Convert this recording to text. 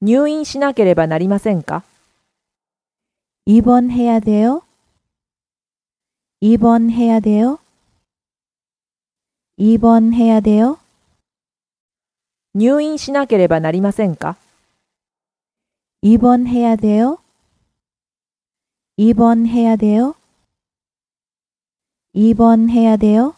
入院しなければなりませんか 입원해야 돼요? 입원해야 돼요? 입원해야 돼요? 入院しなければなりませんか 입원해야 돼요? 입원해야 돼요? 입원해야 돼요?